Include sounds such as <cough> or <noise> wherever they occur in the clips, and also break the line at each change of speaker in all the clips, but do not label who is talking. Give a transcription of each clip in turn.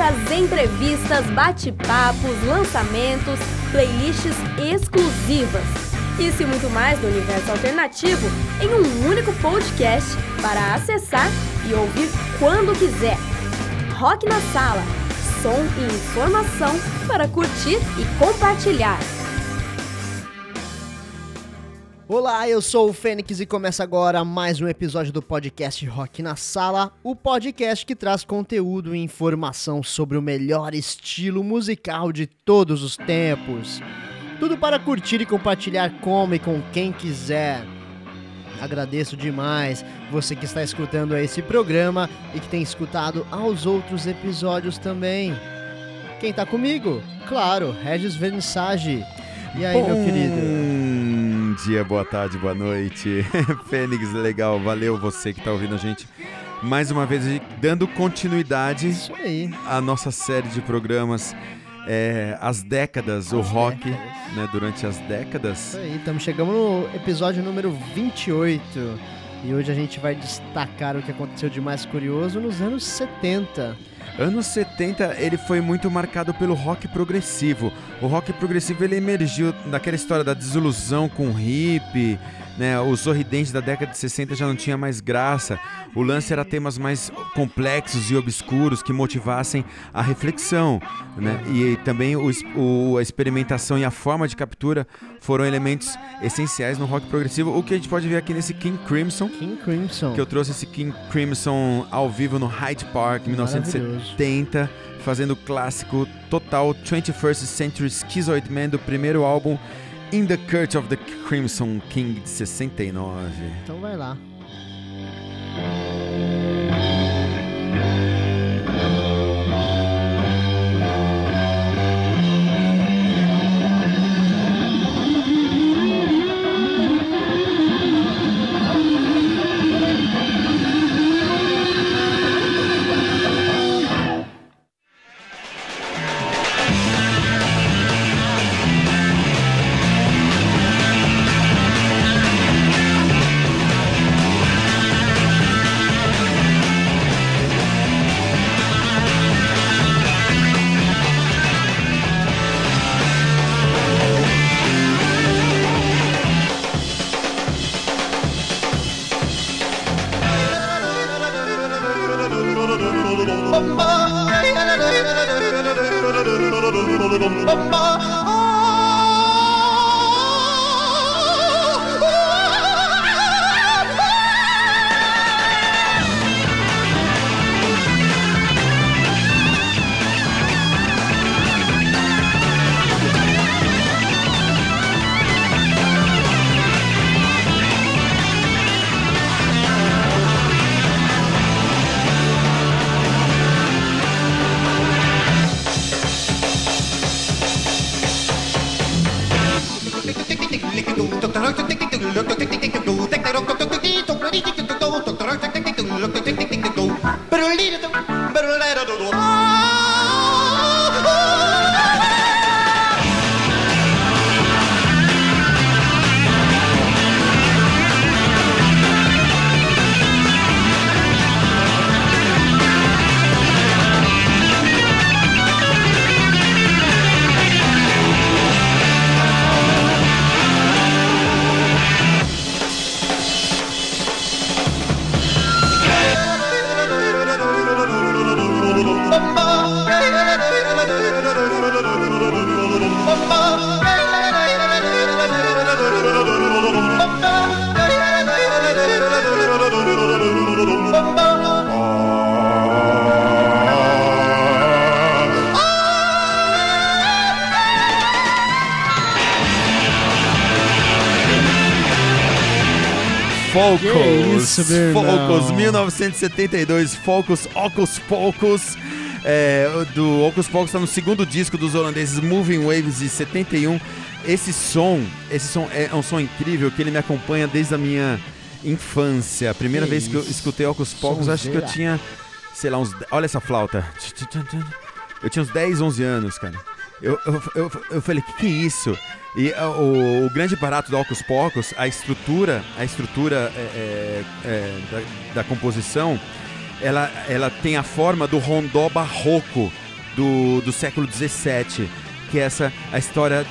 dicas, entrevistas, bate-papos, lançamentos, playlists exclusivas. Isso e muito mais do universo alternativo em um único podcast para acessar e ouvir quando quiser. Rock na Sala som e informação para curtir e compartilhar.
Olá, eu sou o Fênix e começa agora mais um episódio do podcast Rock na Sala, o podcast que traz conteúdo e informação sobre o melhor estilo musical de todos os tempos. Tudo para curtir e compartilhar como e com quem quiser. Agradeço demais você que está escutando esse programa e que tem escutado aos outros episódios também. Quem está comigo? Claro, Regis Vernissage. E aí,
Bom
meu querido?
Bom dia, boa tarde, boa noite. <laughs> Fênix, legal, valeu você que está ouvindo a gente. Mais uma vez, dando continuidade à nossa série de programas, é, as décadas, o
As
rock,
décadas.
né, durante as décadas.
Isso aí, estamos chegando no episódio número 28. E hoje a gente vai destacar o que aconteceu de mais curioso nos anos 70.
Anos 70, ele foi muito marcado pelo rock progressivo. O rock progressivo ele emergiu daquela história da desilusão com o hip, né? O sorridente da década de 60 já não tinha mais graça. O lance era temas mais complexos e obscuros que motivassem a reflexão, né? E também o o- a experimentação e a forma de captura foram elementos essenciais no rock progressivo. O que a gente pode ver aqui nesse King Crimson,
King Crimson.
que eu trouxe esse King Crimson ao vivo no Hyde Park em 1970, fazendo o clássico total 21st Century Schizoid Man do primeiro álbum In the Curse of the Crimson King de 69.
Então vai lá. Isso, irmão.
Focus, 1972, Focus, Ocus Pocus. É, do Ocus Pocus está no segundo disco dos holandeses Moving Waves de 71. Esse som, esse som é um som incrível que ele me acompanha desde a minha infância. A primeira
Que
vez que eu
isso.
escutei Ocus Pocus, acho que eu tinha, sei lá, uns. Olha essa flauta. Eu tinha uns 10, 11 anos, cara. Eu, eu, eu, eu falei, que que é isso? E ah, o, o grande barato do Ocus Pocus, a estrutura, a estrutura é, é, é, da, da composição, ela, ela tem a forma do rondó barroco do, do século XVII, que é essa a história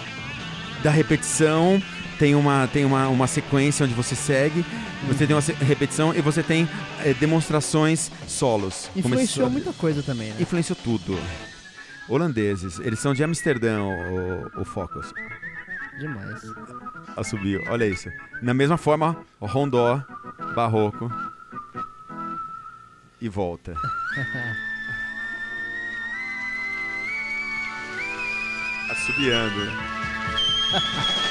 da repetição. Tem uma, tem uma, uma sequência onde você segue, você tem uma repetição e você tem eh, demonstrações solos.
Influenciou
Começou-
muita coisa também, né?
Influenciou tudo. Holandeses, eles são de Amsterdã, o, o Focus.
Demais.
Assobio, olha isso. Na mesma forma, rondó, barroco e volta. <laughs> Assobiando. <laughs>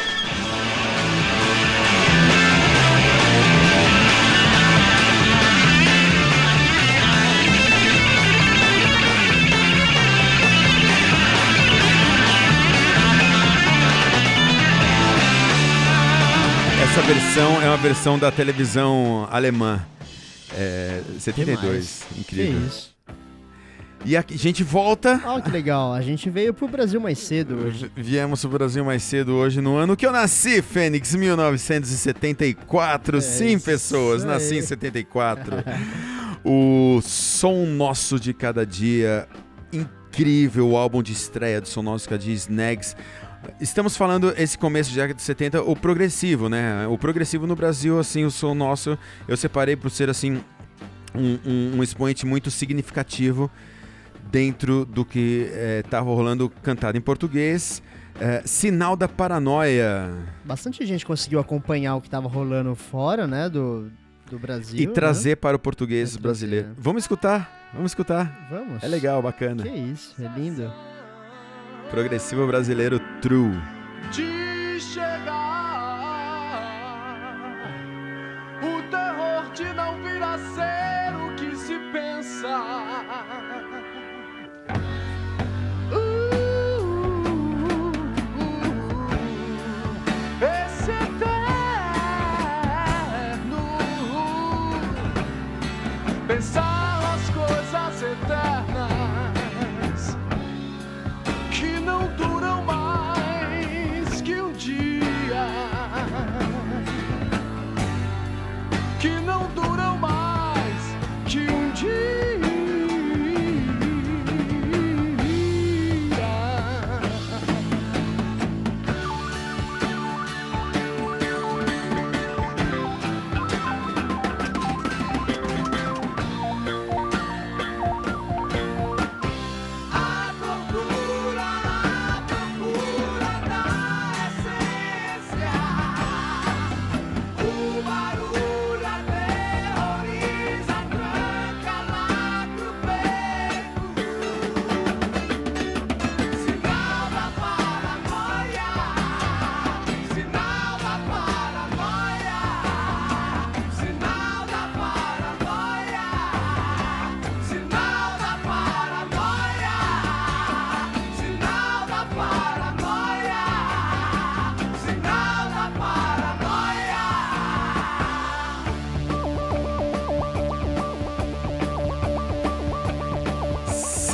Essa versão é uma versão da televisão alemã. É, 72.
Demais.
Incrível.
Que isso.
E a gente volta.
Olha que legal, a gente veio pro Brasil mais cedo hoje.
Viemos pro Brasil mais cedo hoje, no ano que eu nasci, Fênix, 1974. Sim,
isso
pessoas, nasci em
aí.
74. <laughs> o Som Nosso de Cada Dia, incrível, o álbum de estreia do Som Nosso de Cada Dia, Snags. Estamos falando esse começo de década de 70, o progressivo, né? O progressivo no Brasil, assim, o Som Nosso, eu separei por ser, assim, um, um, um expoente muito significativo dentro do que estava rolando cantado em português. É, Sinal da Paranoia.
Bastante gente conseguiu acompanhar o que tava rolando fora, né, do, do Brasil.
e
né?
trazer para o português
trazer,
brasileiro.
né?
Vamos escutar? Vamos escutar.
Vamos.
É legal, bacana.
Que isso, é lindo.
Progressivo brasileiro true.
de chegar. O terror de não vir a ser o que se pensa. Uh, esse eterno pensar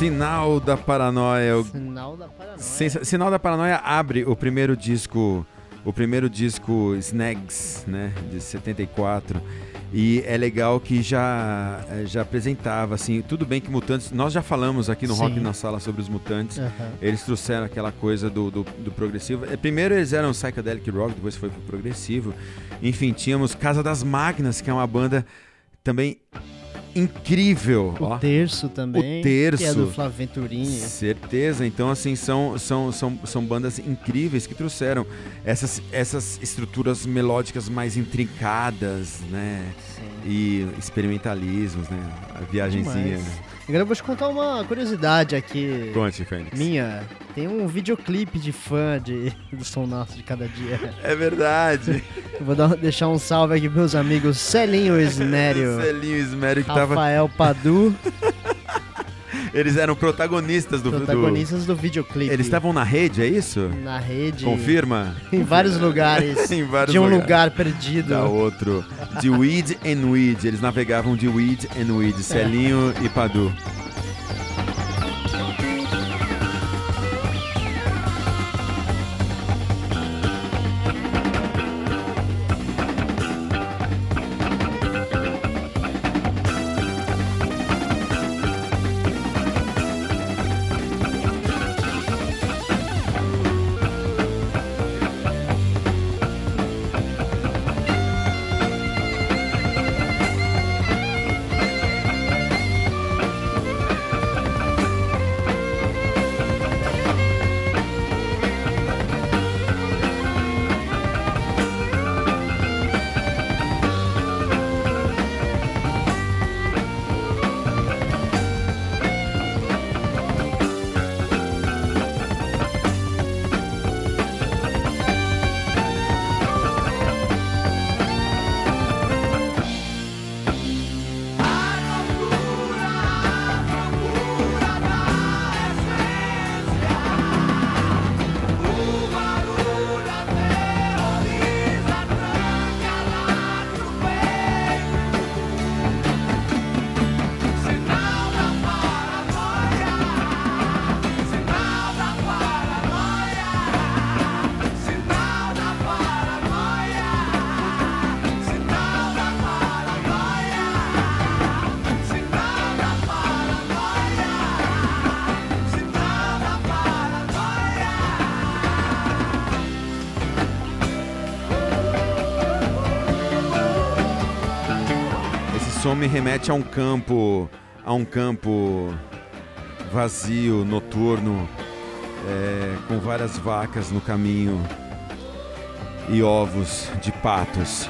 Sinal da Paranoia. Sinal da paranoia. Sinal da Paranoia
abre o primeiro disco, o primeiro disco Snags, né, de 74. E é legal que já eh, já apresentava assim, tudo bem que Mutantes, nós já falamos aqui no
Sim.
Rock na Sala sobre os Mutantes.
Aham.
Eles trouxeram aquela coisa do, do, do progressivo. Eh, Primeiro eles eram psychedelic rock, depois foi pro progressivo. Enfim, tínhamos Casa das Máquinas, que é uma banda também incrível.
O
ó.
terço também.
O Terço.
Que é do Flávio Venturini.
Certeza. Então, assim, são, são, são, são bandas incríveis que trouxeram essas, essas estruturas melódicas mais intrincadas, né?
Sim.
E experimentalismos, né? A viagenzinha.
Demais. Agora eu vou te contar uma curiosidade aqui.
Conte, Fênix.
Minha. Tem um videoclipe de fã de, do Som Nosso de Cada Dia.
É verdade.
Eu vou dar- deixar um salve aqui pros meus amigos Celinho <laughs> Isnério,
Celinho Ismério que tava.
Rafael Padu,
Eles eram protagonistas do do-
protagonistas do videoclipe.
Eles estavam na rede, é isso?
na rede.
Confirma?
Em vários lugares. <laughs>
em vários
de um
lugares.
lugar perdido.
Da outro. De Weed and Weed. Eles navegavam de Weed and Weed. Celinho e Padu. Som me remete a um campo, a um campo vazio, noturno, é, com várias vacas no caminho e ovos de patos.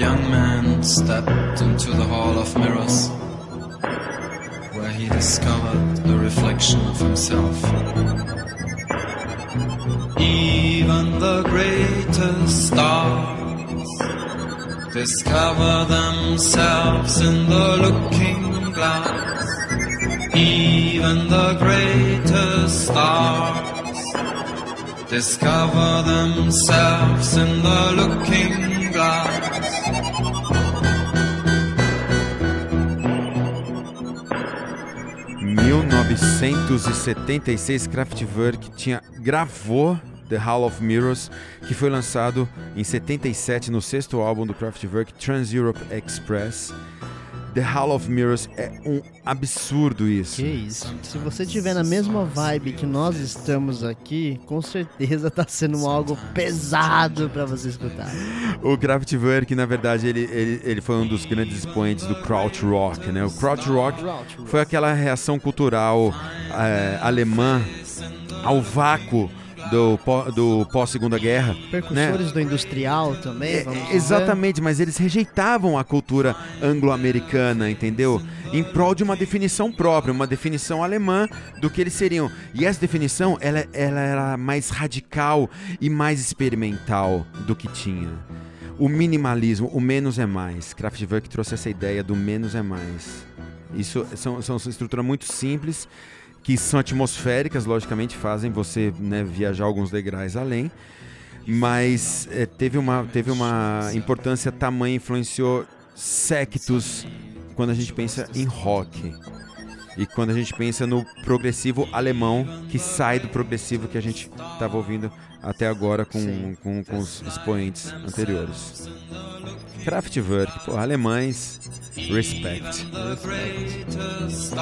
young man stepped into the hall of mirrors, where he discovered a reflection of himself. Even the greatest stars discover themselves in the looking glass. Even the greatest stars discover themselves in the looking
1976, Kraftwerk tinha gravou The Hall of Mirrors, que foi lançado em 77 no sexto álbum do Kraftwerk, Trans Europe Express. The Hall of Mirrors é um absurdo isso.
Que isso. Se você tiver na mesma vibe que nós estamos aqui, com certeza tá sendo algo pesado pra você escutar.
O Kraftwerk, na verdade, ele, ele, ele foi um dos grandes expoentes do krautrock, né? O krautrock foi aquela reação cultural é, alemã ao vácuo do, pó- do pós-segunda guerra.
Percussores do industrial também,
É,
dizer.
exatamente, mas eles rejeitavam a cultura anglo-americana, entendeu? Em prol de uma definição própria, uma definição alemã do que eles seriam. E essa definição, ela, ela era mais radical e mais experimental do que tinha. O minimalismo, o menos é mais. Kraftwerk trouxe essa ideia do menos é mais. Isso são, são estruturas muito simples, que são atmosféricas, logicamente, fazem você né, viajar alguns degraus além mas eh, teve, uma, teve uma importância tamanha, influenciou sectos quando a gente pensa em rock. E quando a gente pensa no progressivo alemão, que sai do progressivo que a gente estava ouvindo até agora com, com, com os expoentes anteriores. Kraftwerk, pô, alemães, respect.
greatest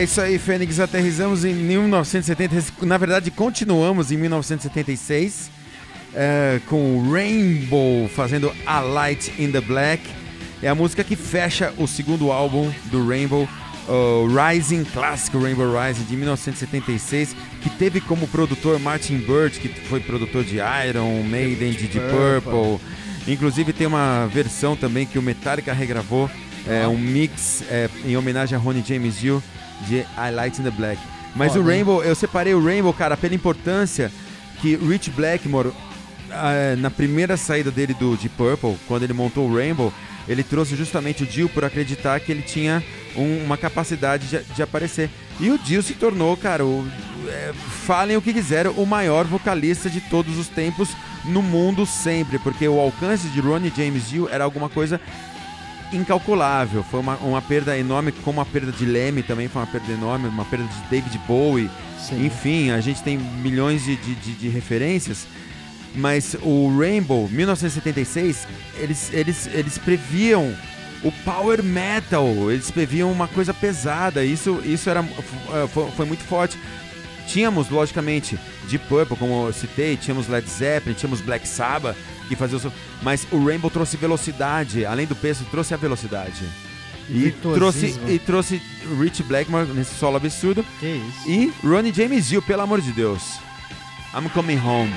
É isso aí, Fênix. Aterrizamos em 1970. Na verdade, continuamos em 1976 é, com Rainbow fazendo A Light in the Black. É a música que fecha o segundo álbum do Rainbow, o Rising, clássico Rainbow Rising de 1976, que teve como produtor Martin Bird, que foi produtor de Iron Maiden, de Deep Purple. Inclusive tem uma versão também que o Metallica regravou, é, um mix é, em homenagem a Ronnie James Dio de I Light in the Black. Mas o Rainbow, eu separei o Rainbow, cara, pela importância que Rich Blackmore, ah, na primeira saída dele do Deep Purple, quando ele montou o Rainbow, ele trouxe justamente o Dio por acreditar que ele tinha um- uma capacidade de, de aparecer. E o Dio se tornou, cara, o, é, falem o que quiserem, o maior vocalista de todos os tempos no mundo sempre, porque o alcance de Ronnie James Dio era alguma coisa incalculável. Foi uma, uma perda enorme, como a perda de Leme também foi uma perda enorme, uma perda de David Bowie.
Sim.
Enfim, a gente tem milhões de, de, de- de referências. Mas o Rainbow, 1976, eles, eles, eles previam o power metal, eles previam uma coisa pesada. Isso, isso era, foi, foi muito forte. Tínhamos, logicamente, Deep Purple, como eu citei, tínhamos Led Zeppelin, tínhamos Black Sabbath, que fazia o... Mas o Rainbow trouxe velocidade, além do peso, trouxe a velocidade. E trouxe,
Virtuosismo.
e trouxe Rich Blackmore nesse solo absurdo.
Que isso.
E Ronnie James Dio, pelo amor de Deus. I'm coming home.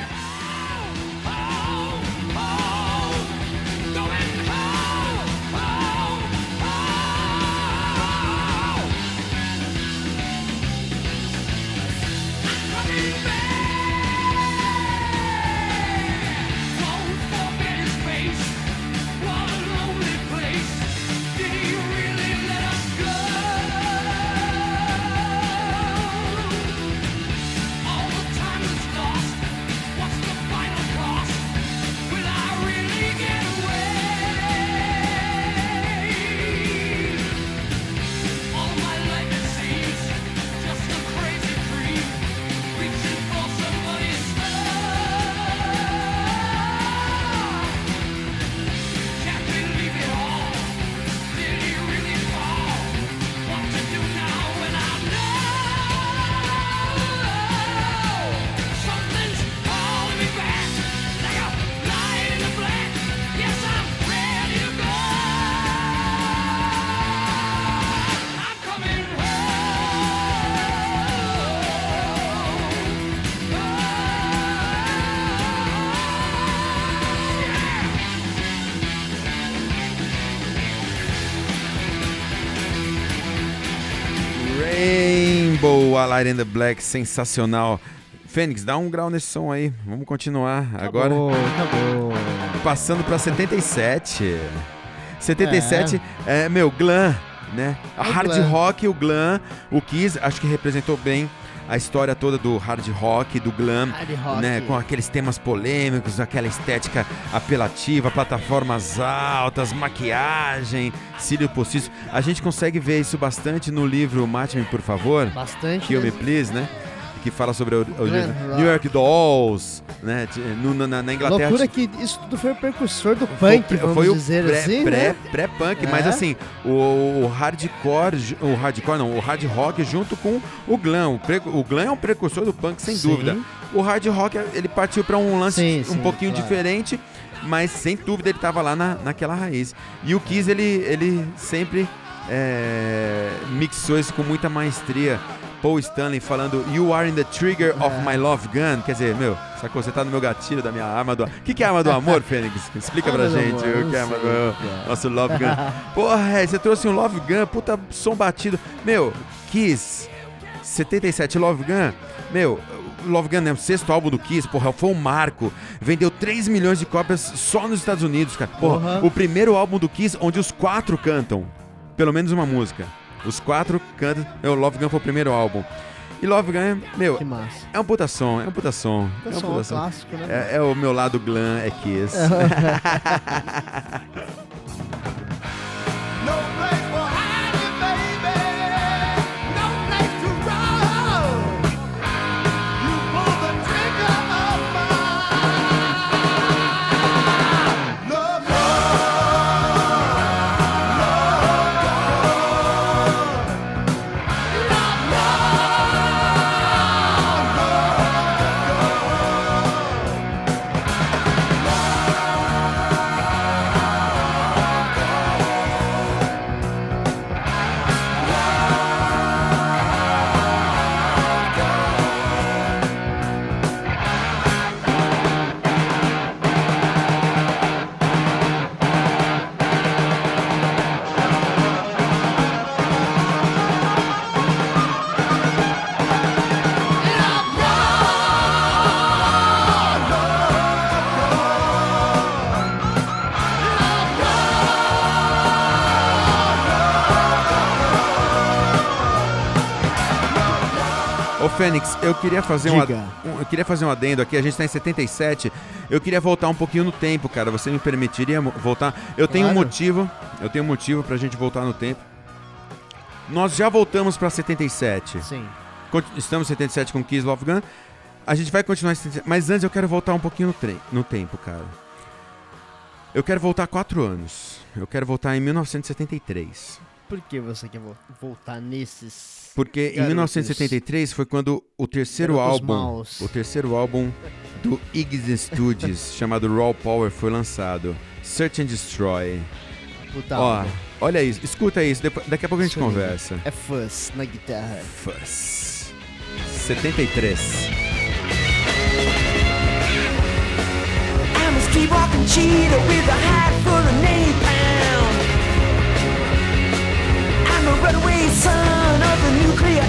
Rainbow, A Light in the Black, sensacional. Fênix, dá um grau nesse som aí. Vamos continuar. Agora,
Acabou, acabou.
passando pra 77. 77, é, meu, glam, né? A
É o
hard
glam.
rock, o glam, o Kiss, acho que representou bem a história toda do hard rock, do glam,
rock.
né? Com aqueles temas polêmicos, aquela estética apelativa, plataformas altas, maquiagem, cílio postiço. A gente consegue ver isso bastante no livro Mate-me, por favor.
Bastante.
Kill Me. Please, né? Que fala sobre
rock.
New York Dolls, né? No- na, na Inglaterra.
Loucura que isso tudo foi o precursor do punk,
Foi-
vamos
foi o
dizer
pré,
assim,
pré,
né?
pré-punk,
É.
mas assim, o, o hardcore, o hardcore não, o hard rock junto com o glam. O, pre- o glam é um precursor do punk, sem
Sim.
dúvida. O hard rock, ele partiu para um lance
Sim,
um
sim,
pouquinho
claro.
diferente, mas sem dúvida ele tava lá na, naquela raiz. E o Kiss, ele, ele sempre é, mixou isso com muita maestria. Paul Stanley falando You are in the trigger of my love gun. Quer dizer, meu, sacou? Você tá no meu gatilho da minha arma do... O que, que é a arma do amor, <laughs> Fênix? Explica pra gente
amor,
o que é a arma do nosso Love Gun. <laughs> Porra, você trouxe um Love Gun, puta som batido. Meu, Kiss, 77 Love Gun. Meu, Love Gun é o sexto álbum do Kiss, porra, foi um marco. Vendeu 3 milhões de cópias só nos Estados Unidos, cara. Porra,
Porra.
o primeiro álbum do Kiss onde os quatro cantam. Pelo menos uma música. Os quatro cantam. Meu, Love Gun foi o primeiro álbum. E Love Gun, meu,
Que massa.
é um puta som, é um puta som. é um
Puta som,
puta som.
clássico, né?
É, é o meu lado glam, é Kiss. <laughs> Fênix, eu queria fazer um, ad- um- eu queria fazer um adendo aqui, a gente tá em 77. Eu queria voltar um pouquinho no tempo, cara. Você me permitiria voltar? Eu tenho um motivo, eu tenho um motivo pra gente voltar no tempo. Nós já voltamos pra 77.
Sim.
Estamos em 77 com Kiss Love Gun. A gente vai continuar em 77, mas antes eu quero voltar um pouquinho no, tre- no tempo, cara. Eu quero voltar quatro anos. Eu quero voltar em 1973.
Por que você quer vo- voltar nesses.
Porque em
Garotos.
1973 foi quando o terceiro
Garotos
álbum,
maus.
o terceiro álbum do Iggy Studios, <laughs> chamado Raw Power, foi lançado. Search and Destroy.
Puta
Ó, olha isso, escuta isso, depois- daqui a pouco a gente
Isso aí.
conversa.
É fuzz na guitarra.
Fuss. 73.
I'm a streetwalking cheetah with a hat full of napalm. I'm runaway son of the nuclear.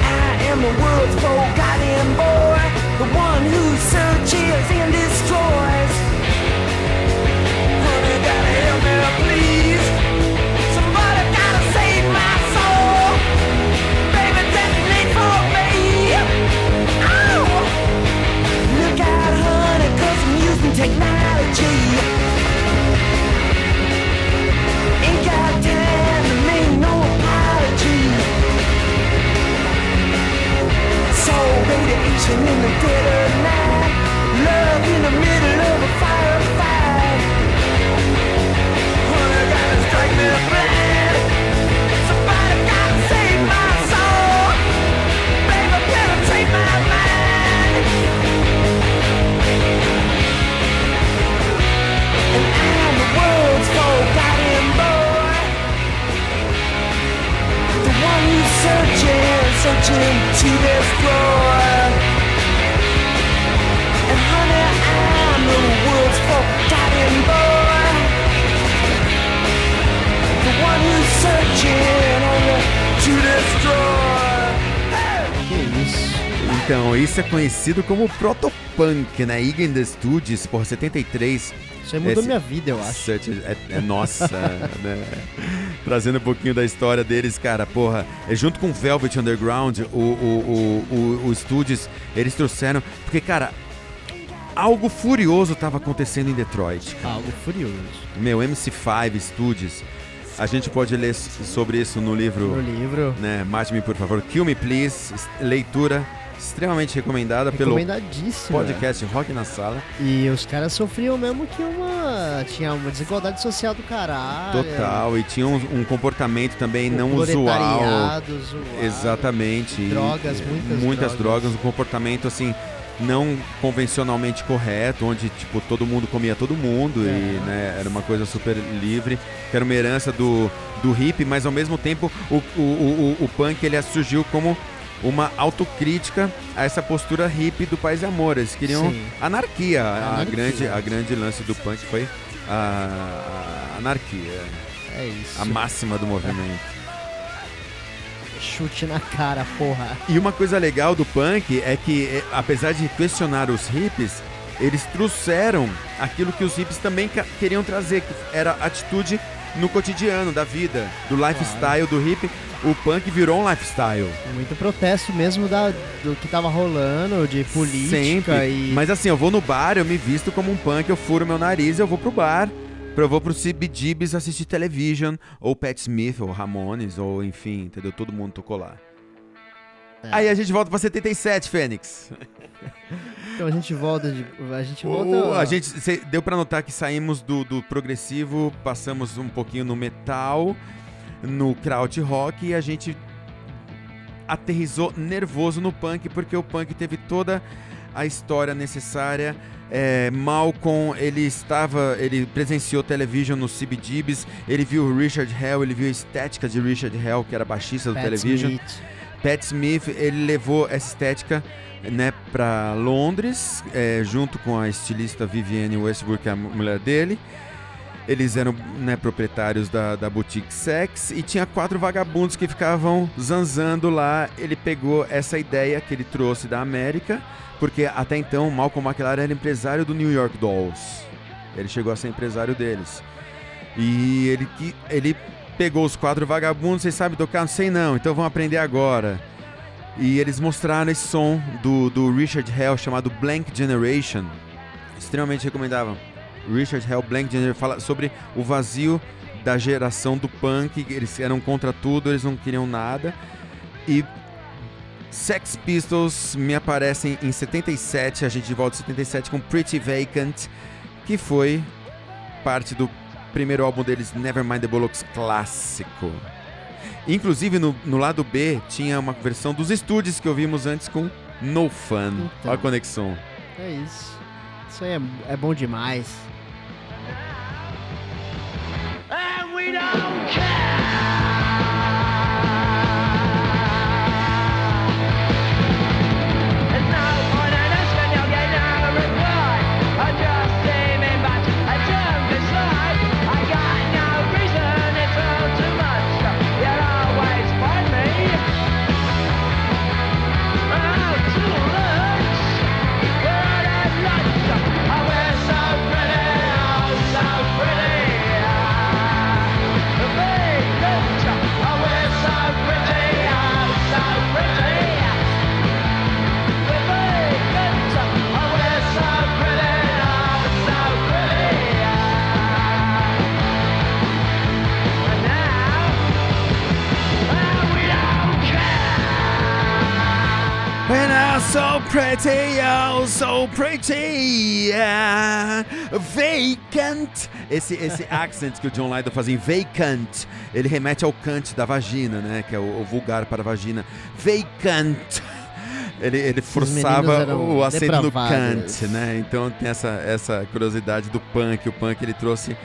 I am the world's forgotten boy, the one who searches and destroys. Radiation in the dead of night. Love in the middle of a firefight. Honey, gotta strike me blind. Somebody gotta save my soul. Baby, penetrate my mind. And I'm the world's boy. The one searching, searching to destroy.
Então, isso é conhecido como protopunk, né? Iggy and the Studios, por 73.
Isso aí mudou
Esse-
minha vida, eu acho.
É, é nossa, <laughs> né? Trazendo um pouquinho da história deles, cara, porra. É junto com o Velvet Underground, o, o, o, o, o Studios, eles trouxeram. Porque, cara, algo furioso tava acontecendo em Detroit.
Algo furioso.
Meu, MC5 Studios. A gente pode ler sobre isso no livro,
No livro.
né? Mate-me, por favor. Kill Me Please. Leitura extremamente recomendada pelo podcast Rock na Sala.
E os caras sofriam mesmo que uma. Tinha uma desigualdade social do caralho.
Total, e tinha um, um comportamento também não usual.
zoado,
Exatamente. e-
Drogas, muitas
muitas
drogas.
drogas, um comportamento assim não convencionalmente correto, onde tipo todo mundo comia todo mundo
É.
e né, era uma coisa super livre, que era uma herança do, do hip, mas ao mesmo tempo o, o, o, o- o punk ele surgiu como uma autocrítica a essa postura hippie do paz e amor. Eles queriam
Sim.
anarquia. A
Anarquia.
grande, a grande lance do punk foi a, a anarquia,
É isso.
a máxima do movimento.
Chute na cara, porra.
E uma coisa legal do punk é que, eh, apesar de questionar os hippies, eles trouxeram aquilo que os hippies também queriam trazer, que era atitude no cotidiano da vida, do lifestyle do hippie. O punk virou um lifestyle.
Muito protesto mesmo da, do que tava rolando, de política
Sempre.
e.
Mas assim, eu vou no bar, eu me visto como um punk, eu furo meu nariz, eu vou pro bar. Eu vou pro CBGBs assistir television, ou Pat Smith, ou Ramones, ou enfim, entendeu? Todo mundo tocou lá.
É.
Aí a gente volta pra 77, Fênix.
Então a gente volta de. A gente volta.
a gente cê- deu pra notar que saímos do, do progressivo, passamos um pouquinho no metal, no kraut rock e a gente aterrizou nervoso no punk porque o punk teve toda a história necessária. É, Malcolm, ele estava, ele presenciou television no CBGBs, ele viu o Richard Hell, ele viu a estética de Richard Hell, que era baixista do
Pat
television.
Smith.
Pat Smith, ele levou essa estética né, para Londres, é, junto com a estilista Vivienne Westbrook, que é a mu- mulher dele. Eles eram né, proprietários da, da boutique Sex e tinha quatro vagabundos que ficavam zanzando lá. Ele pegou essa ideia que ele trouxe da América, porque até então Malcolm McLaren era empresário do New York Dolls. Ele chegou a ser empresário deles. E ele, ele pegou os quatro vagabundos, vocês sabem tocar? Não sei não, então vão aprender agora. E eles mostraram esse som do, do Richard Hell chamado Blank Generation. Extremamente recomendável. Richard Hell Blank Generation fala sobre o vazio da geração do punk. Eles eram contra tudo, eles não queriam nada. E Sex Pistols me aparecem em 77, a gente volta em 77 com Pretty Vacant, que foi parte do primeiro álbum deles, Nevermind the Bollocks clássico. Inclusive no, no lado B tinha uma versão dos estúdios que ouvimos antes com No Fun.
Então.
Olha a conexão.
É isso. Isso aí é, é bom demais.
and we don't care. So pretty, oh, so pretty,
yeah. vacant. Esse, esse <laughs> accent que o John Lydon fazia em vacant, ele remete ao cante da vagina, né? Que é o, o vulgar para a vagina. Vacant. Ele, ele forçava o acento do
depravados.
cante, né? Então tem essa, essa curiosidade do punk. O punk ele trouxe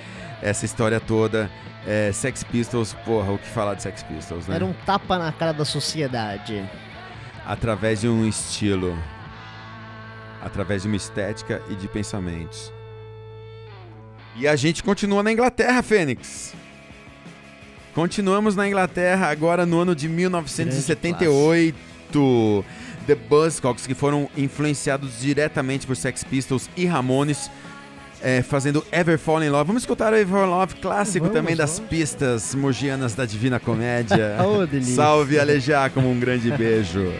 essa história toda. É, Sex Pistols, porra, o que falar de Sex Pistols, né?
Era um tapa na cara da sociedade.
Através de um estilo, através de uma estética e de pensamentos. E a gente continua na Inglaterra, Fênix. Continuamos na Inglaterra agora no ano de 1978. The Buzzcocks, que foram influenciados diretamente por Sex Pistols e Ramones, é, fazendo Ever Fall in Love. Vamos escutar o Ever Fall in Love, clássico
Vamos,
também das
vamos.
pistas mogianas da Divina Comédia. <laughs>
Oh.
Salve Alejar, como um grande beijo.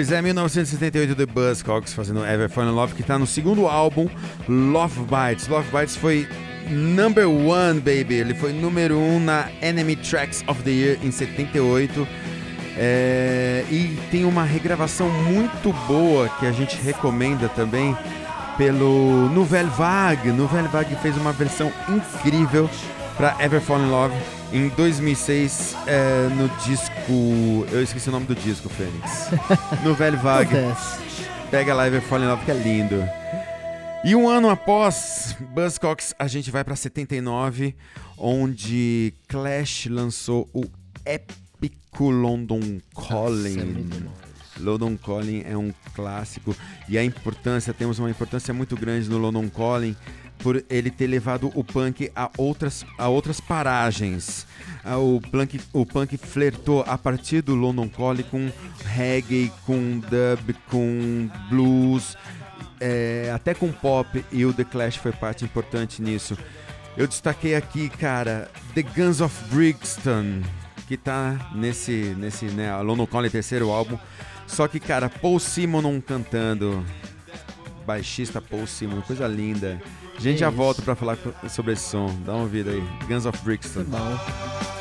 Pois é, 1978 The Buzzcocks fazendo Ever Fall in Love, que tá no segundo álbum, Love Bites. Love Bites foi number one, baby. Ele foi número um na Enemy Tracks of the Year em 78. É, e tem uma regravação muito boa que a gente recomenda também pelo Nouvelle Vague. Nouvelle Vague fez uma versão incrível para Ever Fall in Love em 2006 é, no disco. Eu esqueci o nome do disco, Fênix. <laughs> Nouvelle Vague.
Acontece.
Pega lá Ever Fall in Love que é lindo. E um ano após Buzzcocks, a gente vai para 79, onde Clash lançou o épico London
Nossa, é
Calling.
isso.
London Calling é um clássico e a importância, temos uma importância muito grande no London Calling por ele ter levado o punk a outras, a outras paragens. Ah, O punk, o punk flertou a partir do London Calling com reggae, com dub, com blues, é, até com pop e o The Clash foi parte importante nisso. Eu destaquei aqui, cara, The Guns of Brixton, que tá nesse, nesse né, London Calling terceiro álbum. Só que, cara, Paul Simonon cantando, baixista Paul Simonon, coisa linda. A gente
Que
já
isso.
volta pra falar sobre esse som. Dá uma ouvida aí. Guns of Brixton.
Bom.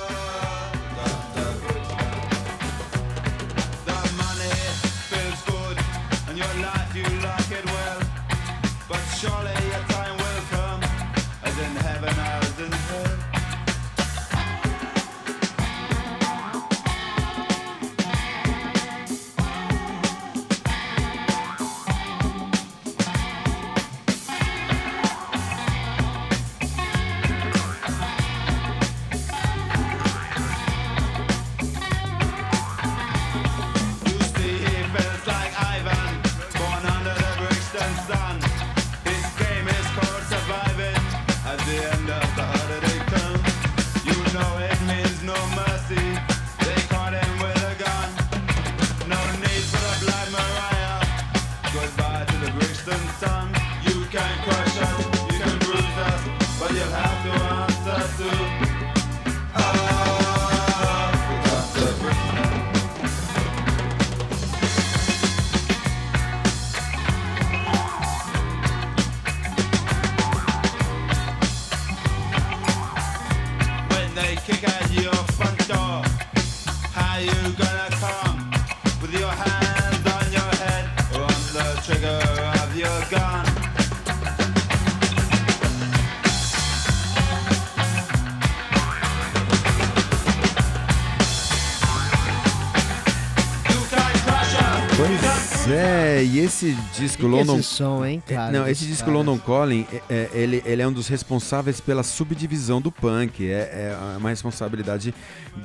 Pois é, e esse disco London
esse som, hein, cara?
Não, esse disco
cara?
London Calling, é- é- ele, ele é um dos responsáveis pela subdivisão do punk. É, é uma responsabilidade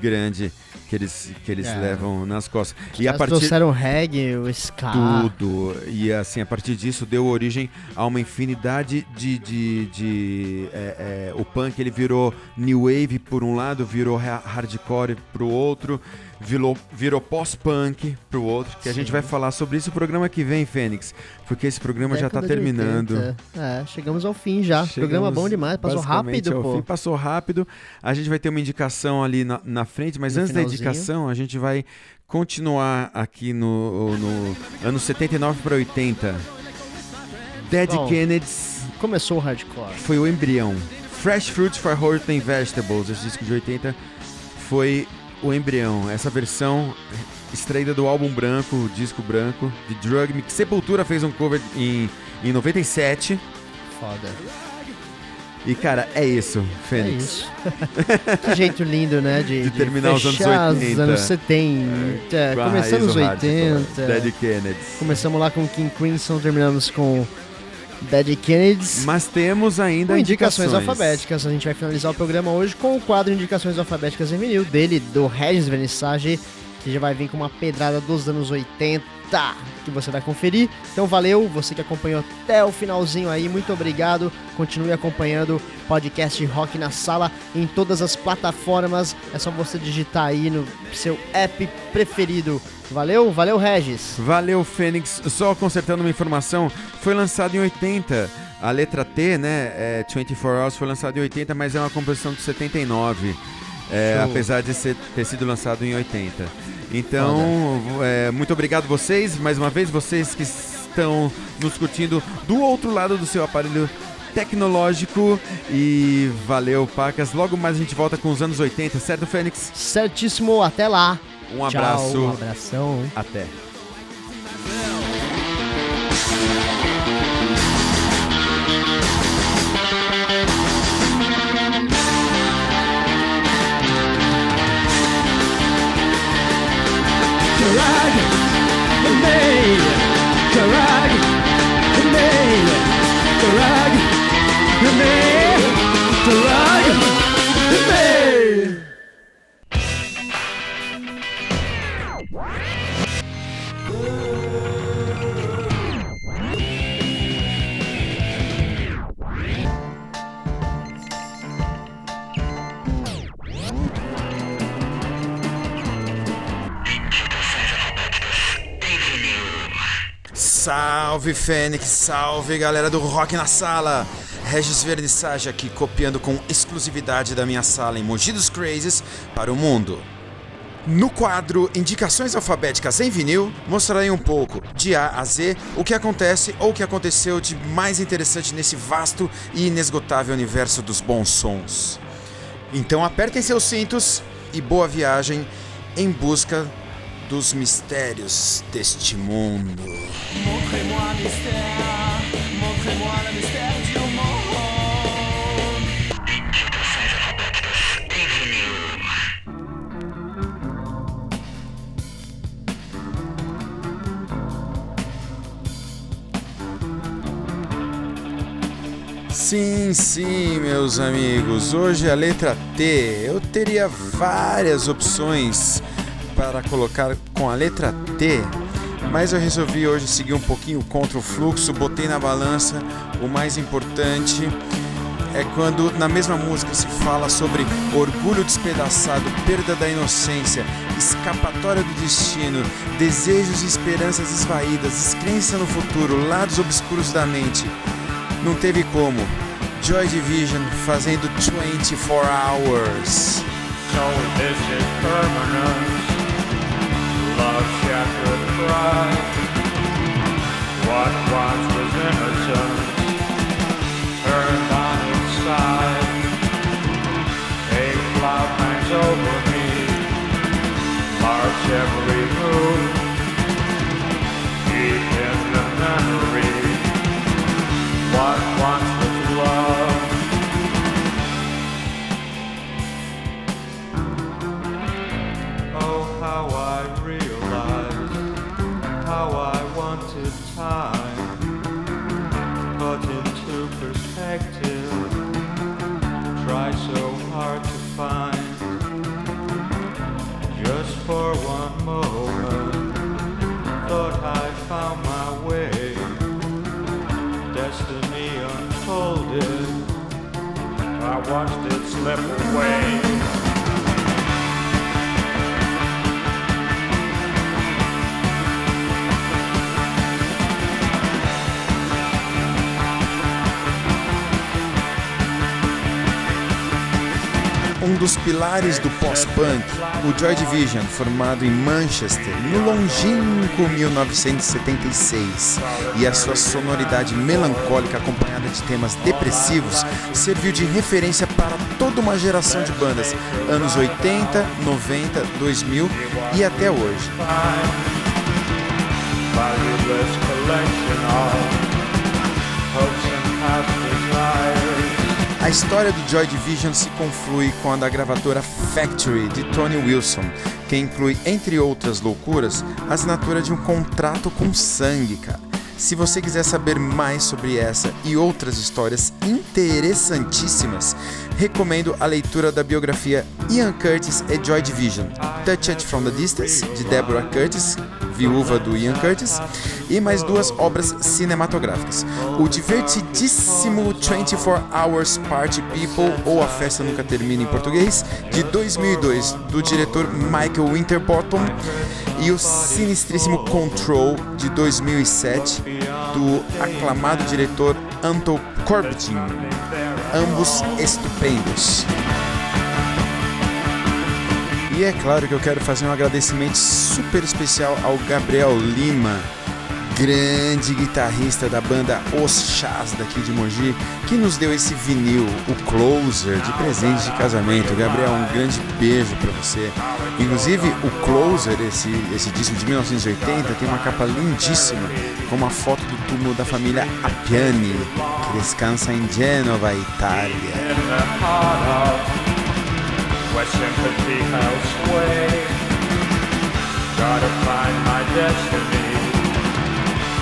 grande que eles, que eles
É.
levam nas costas. E
Eles
a partir
trouxeram reggae, o ska.
tudo. E assim, a partir disso deu origem a uma infinidade de. de, de é, é, o punk ele virou new wave por um lado, virou ha- hardcore pro outro, virou, virou pós-punk pro outro. Que a gente vai falar sobre isso no programa que vem, Fênix. Porque esse programa já tá
Década
terminando.
80. É, chegamos ao fim já.
Chegamos
Programa bom demais, passou rápido, pô.
fim, passou rápido. A gente vai ter uma indicação ali na, na frente, mas
No
antes da
finalzinho.
indicação, a gente vai continuar aqui no, no ano 79 para 80. Dead
Bom.
Kennedys
Começou o hardcore.
foi o embrião. Fresh Fruits for Heart and Vegetables, esse disco de 80, foi o embrião. Essa versão extraída do álbum branco, disco branco, de Drug Me. que Sepultura fez um cover em, em 97.
Foda.
E, cara, é isso,
É
Fênix.
isso. <laughs> que jeito lindo, né? De,
De terminar os anos
fechar
80.
os anos 70.
Com a
começando os
do hardcore.
80.
Dead Kennedys.
Começamos lá com King Crimson, terminamos com Dead Kennedys.
Mas temos ainda
Com indicações,
indicações
alfabéticas. A gente vai finalizar o programa hoje com o quadro Indicações Alfabéticas em Vinil dele, do Regis Vernissage, que já vai vir com uma pedrada dos anos 80 que você vai conferir. Então valeu, você que acompanhou até o finalzinho aí, muito obrigado. Continue acompanhando o podcast Rock na Sala em todas as plataformas. É só você digitar aí no seu app preferido. Valeu, valeu Regis.
Valeu, Fênix. Só consertando uma informação, foi lançado em 80. A letra T, né, é 24 Hours, foi lançado em 80, mas é uma composição de 79. é, apesar de ser- ter sido lançado em 80. Então, é, muito obrigado vocês, mais uma vez, vocês que estão nos curtindo do outro lado do seu aparelho tecnológico. E valeu, pacas. Logo mais a gente volta com os anos 80, certo, Fênix?
Certíssimo, até lá.
Um
Tchau,
abraço.
um abração.
Até. Salve Fênix, salve galera do Rock na Sala! Regis Vernissage aqui copiando com exclusividade da minha sala em Mogi dos Crazes para o mundo. No quadro Indicações Alfabéticas em Vinil, mostrarei um pouco, de A a Z, o que acontece ou o que aconteceu de mais interessante nesse vasto e inesgotável universo dos bons sons. Então apertem seus cintos e boa viagem em busca dos mistérios deste mundo. Sim, sim, meus amigos. Hoje a letra T. Eu teria várias opções para colocar com a letra T, mas eu resolvi hoje seguir um pouquinho contra o fluxo, botei na balança o mais importante é quando na mesma música se fala sobre orgulho despedaçado, perda da inocência, escapatória do destino, desejos e esperanças esvaídas, descrença no futuro, lados obscuros da mente. Não teve como. Joy Division fazendo 24 Hours.
So every move. Deep in time put into perspective. Try so hard to find just for one moment. Thought I found my way. Destiny unfolded. I watched it slip away.
Um dos pilares do pós-punk, o Joy Division, formado em Manchester no longínquo 1976, e a sua sonoridade melancólica acompanhada de temas depressivos, serviu de referência para toda uma geração de bandas, anos 80, 90, 2000 e até hoje. A história do Joy Division se conflui com a da gravadora Factory de Tony Wilson, que inclui, entre outras loucuras, a assinatura de um contrato com sangue, cara. Se você quiser saber mais sobre essa e outras histórias interessantíssimas, recomendo a leitura da biografia Ian Curtis e Joy Division, Touch It From the Distance, de Deborah Curtis, viúva do Ian Curtis, e mais duas obras cinematográficas. O divertidíssimo 24 Hours Party People, ou A Festa Nunca Termina em português, de 2002, do diretor Michael Winterbottom, e o sinistríssimo Control, de 2007, do aclamado diretor Anton Corbijn. Ambos estupendos. E é claro que eu quero fazer um agradecimento super especial ao Gabriel Lima, grande guitarrista da banda Os Chás daqui de Mogi, que nos deu esse vinil, o Closer, de presente de casamento. Gabriel, um grande beijo pra você. Inclusive, o Closer, esse, esse disco de 1980, tem uma capa lindíssima, com uma foto do túmulo da família Appiani, que descansa em Genova, Itália.
Where sympathy sway. Gotta find my destiny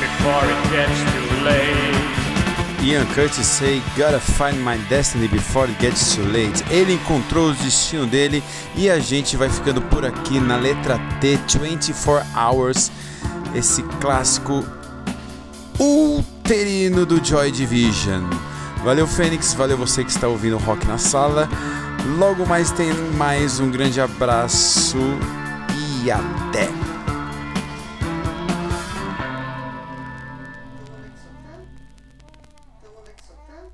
before it gets too late.
Ian Curtis say, Gotta find my destiny before it gets too late. Ele encontrou o destino dele e a gente vai ficando por aqui na letra T, 24 Hours, esse clássico uterino do Joy Division. Valeu, Fênix, valeu você que está ouvindo o Rock na Sala. Logo mais tem mais um grande abraço e até!